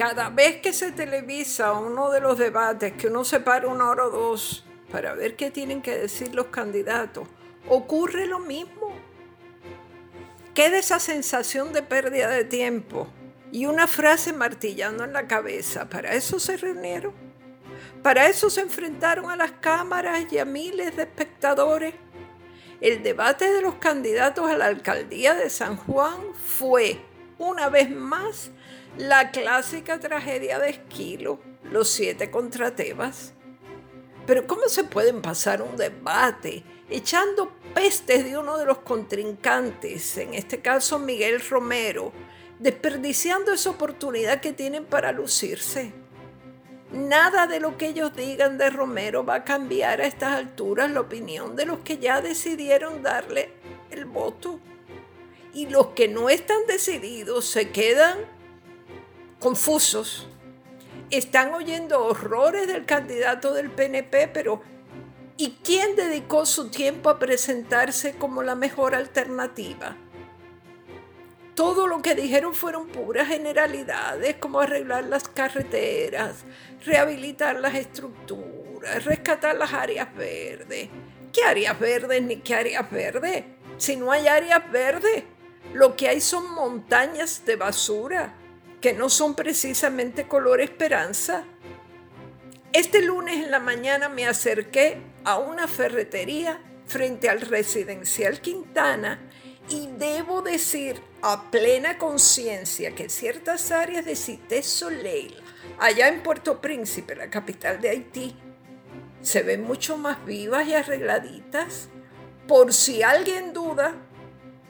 cada vez que se televisa uno de los debates, que uno se para una hora o dos para ver qué tienen que decir los candidatos, ocurre lo mismo. Queda esa sensación de pérdida de tiempo y una frase martillando en la cabeza. ¿Para eso se reunieron? ¿Para eso se enfrentaron a las cámaras y a miles de espectadores? El debate de los candidatos a la alcaldía de San Juan fue, una vez más, la clásica tragedia de Esquilo, los siete contra Tebas. Pero ¿cómo se pueden pasar un debate echando pestes de uno de los contrincantes, en este caso Miguel Romero, desperdiciando esa oportunidad que tienen para lucirse? Nada de lo que ellos digan de Romero va a cambiar a estas alturas la opinión de los que ya decidieron darle el voto. Y los que no están decididos se quedan confusos. Están oyendo horrores del candidato del PNP, pero ¿y quién dedicó su tiempo a presentarse como la mejor alternativa? todo lo que dijeron fueron puras generalidades, como arreglar las carreteras, rehabilitar las estructuras, rescatar las áreas verdes. ¿Qué áreas verdes ni qué áreas verdes? Si no hay áreas verdes, lo que hay son montañas de basura, que no son precisamente color esperanza. Este lunes en la mañana me acerqué a una ferretería frente al residencial Quintana y debo decir a plena conciencia que ciertas áreas de Cité Soleil, allá en Puerto Príncipe, la capital de Haití, se ven mucho más vivas y arregladitas. Por si alguien duda,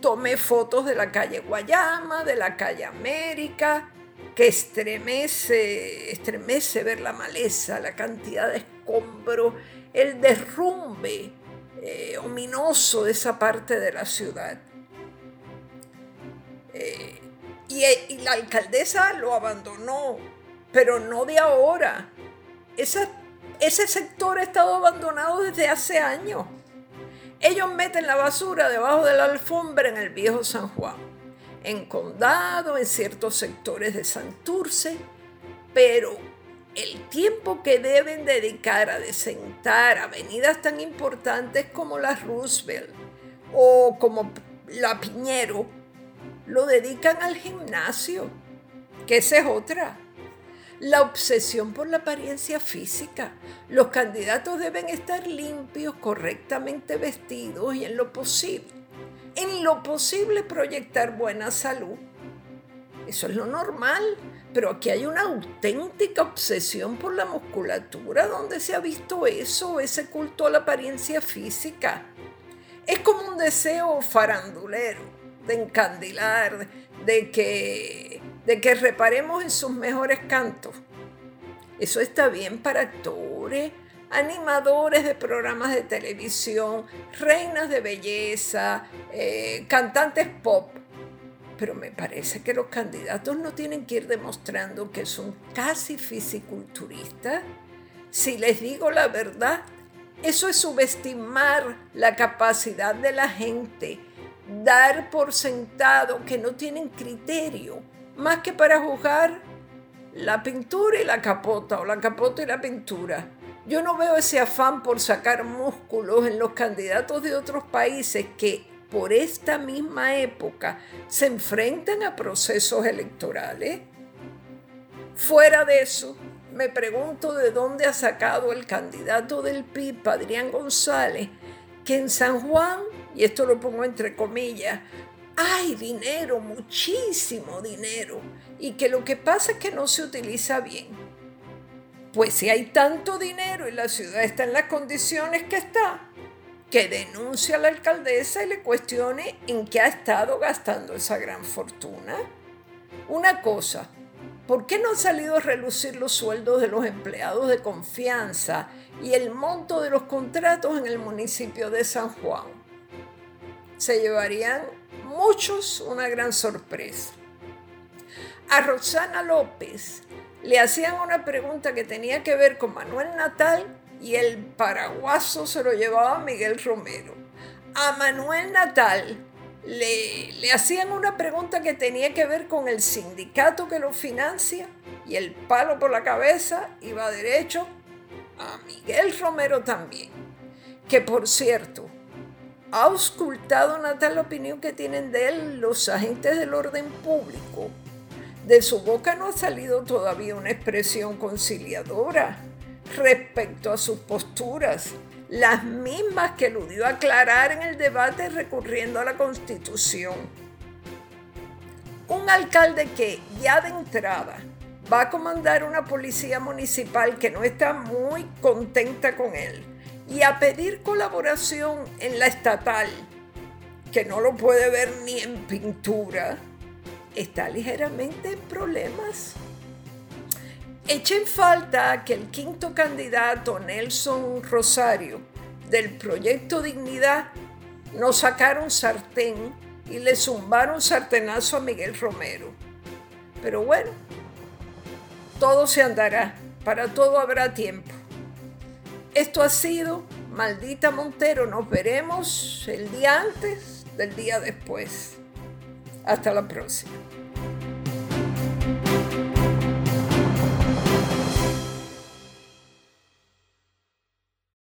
tomé fotos de la calle Guayama, de la calle América, que estremece, estremece ver la maleza, la cantidad de escombro, el derrumbe eh, ominoso de esa parte de la ciudad. Eh, y, la alcaldesa lo abandonó, pero no de ahora. ese sector ha estado abandonado desde hace años. Ellos meten la basura debajo de la alfombra en el viejo San Juan, en Condado, en ciertos sectores de Santurce, pero el tiempo que deben dedicar a desentar avenidas tan importantes como la Roosevelt o como la Piñero, lo dedican al gimnasio, que esa es otra. La obsesión por la apariencia física. Los candidatos deben estar limpios, correctamente vestidos y en lo posible, en lo posible proyectar buena salud. Eso es lo normal, pero aquí hay una auténtica obsesión por la musculatura. ¿Dónde se ha visto eso, ese culto a la apariencia física? Es como un deseo farandulero de encandilar, de que, de que reparemos en sus mejores cantos. Eso está bien para actores, animadores de programas de televisión, reinas de belleza, eh, cantantes pop. Pero me parece que los candidatos no tienen que ir demostrando que son casi fisiculturistas. Si les digo la verdad, eso es subestimar la capacidad de la gente dar por sentado que no tienen criterio más que para juzgar la pintura y la capota o la capota y la pintura. Yo no veo ese afán por sacar músculos en los candidatos de otros países que por esta misma época se enfrentan a procesos electorales. Fuera de eso, me pregunto de dónde ha sacado el candidato del PIB, Adrián González, que en San Juan y esto lo pongo entre comillas, hay dinero, muchísimo dinero, y que lo que pasa es que no se utiliza bien. Pues si hay tanto dinero y la ciudad está en las condiciones que está, que denuncie a la alcaldesa y le cuestione en qué ha estado gastando esa gran fortuna. Una cosa, ¿por qué no han salido a relucir los sueldos de los empleados de confianza y el monto de los contratos en el municipio de San Juan? se llevarían muchos una gran sorpresa. A Rosana López le hacían una pregunta que tenía que ver con Manuel Natal y el paraguaso se lo llevaba Miguel Romero. A Manuel Natal le, le hacían una pregunta que tenía que ver con el sindicato que lo financia y el palo por la cabeza iba derecho a Miguel Romero también, que por cierto, ha auscultado una tal opinión que tienen de él los agentes del orden público. De su boca no ha salido todavía una expresión conciliadora respecto a sus posturas, las mismas que eludió aclarar en el debate recurriendo a la Constitución. Un alcalde que ya de entrada va a comandar una policía municipal que no está muy contenta con él y a pedir colaboración en la estatal, que no lo puede ver ni en pintura, está ligeramente en problemas. Echen falta que el quinto candidato, Nelson Rosario, del proyecto Dignidad, nos sacaron sartén y le zumbaron sartenazo a Miguel Romero. Pero bueno, todo se andará, para todo habrá tiempo. Esto ha sido Maldita Montero, nos veremos el día antes del día después. Hasta la prossima.